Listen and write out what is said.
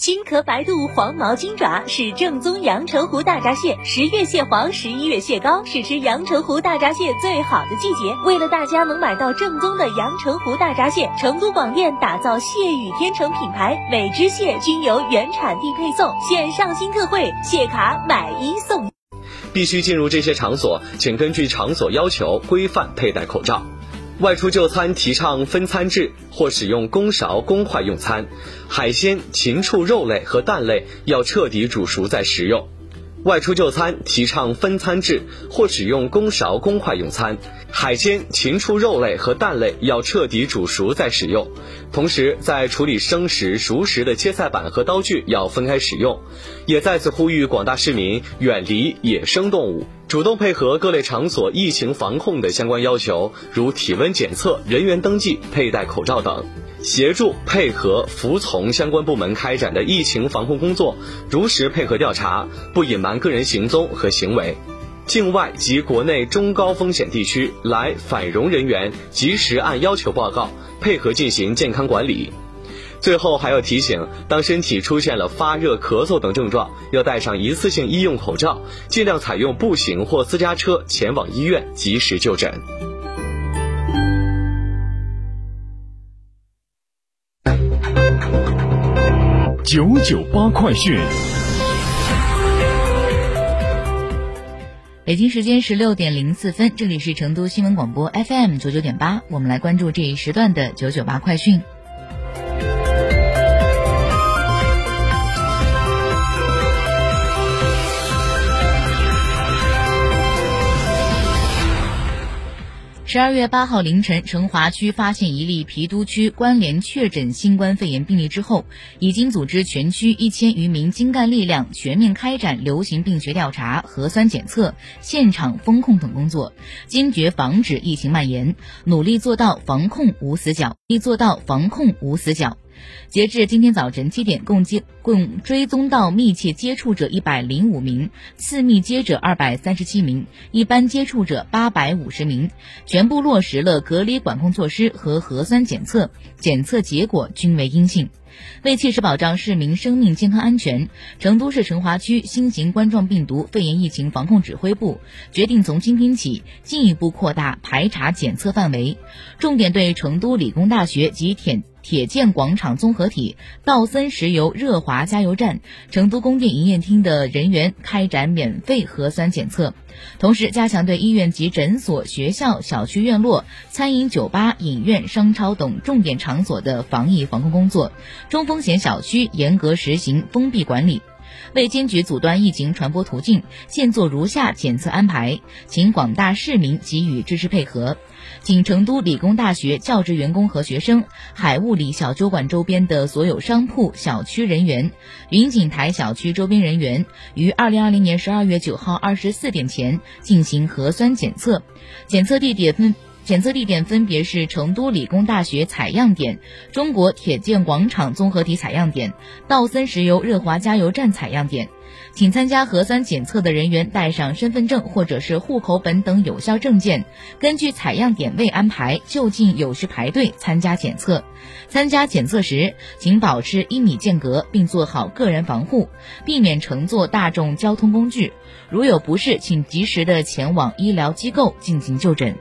金壳白肚黄毛金爪是正宗阳澄湖大闸蟹，十月蟹黄，十一月蟹膏，是吃阳澄湖大闸蟹最好的季节。为了大家能买到正宗的阳澄湖大闸蟹，成都广电打造蟹语天成品牌，每只蟹均由原产地配送，现上新特惠，蟹卡买一送。必须进入这些场所，请根据场所要求规范佩戴口罩。外出就餐提倡分餐制或使用公勺公筷用餐，海鲜、禽畜肉类和蛋类要彻底煮熟再食用。外出就餐提倡分餐制或使用公勺公筷用餐，海鲜、禽畜肉类和蛋类要彻底煮熟再使用。同时，在处理生食、熟食的切菜板和刀具要分开使用。也再次呼吁广大市民远离野生动物。主动配合各类场所疫情防控的相关要求，如体温检测、人员登记、佩戴口罩等，协助配合服从相关部门开展的疫情防控工作，如实配合调查，不隐瞒个人行踪和行为。境外及国内中高风险地区来返蓉人员，及时按要求报告，配合进行健康管理。最后还要提醒，当身体出现了发热、咳嗽等症状，要戴上一次性医用口罩，尽量采用步行或私家车前往医院及时就诊。九九八快讯。北京时间十六点零四分，这里是成都新闻广播 FM 九九点八，我们来关注这一时段的九九八快讯。十二月八号凌晨，成华区发现一例郫都区关联确诊新冠肺炎病例之后，已经组织全区一千余名精干力量全面开展流行病学调查、核酸检测、现场封控等工作，坚决防止疫情蔓延，努力做到防控无死角，力做到防控无死角。截至今天早晨七点，共接共追踪到密切接触者一百零五名，次密接者二百三十七名，一般接触者八百五十名，全部落实了隔离管控措施和核酸检测，检测结果均为阴性。为切实保障市民生命健康安全，成都市成华区新型冠状病毒肺炎疫情防控指挥部决定从今天起进一步扩大排查检测范围，重点对成都理工大学及铁铁建广场综合体、道森石油热华加油站、成都供电营业厅的人员开展免费核酸检测。同时，加强对医院及诊所、学校、小区院落、餐饮、酒吧、影院、商超等重点场所的防疫防控工作。中风险小区严格实行封闭管理。为坚决阻断疫情传播途径，现做如下检测安排，请广大市民给予支持配合。请成都理工大学教职员工和学生、海物理小酒馆周边的所有商铺、小区人员、云锦台小区周边人员，于二零二零年十二月九号二十四点前进行核酸检测。检测地点分检测地点分别是成都理工大学采样点、中国铁建广场综合体采样点、道森石油热华加油站采样点。请参加核酸检测的人员带上身份证或者是户口本等有效证件，根据采样点位安排，就近有序排队参加检测。参加检测时，请保持一米间隔，并做好个人防护，避免乘坐大众交通工具。如有不适，请及时的前往医疗机构进行就诊。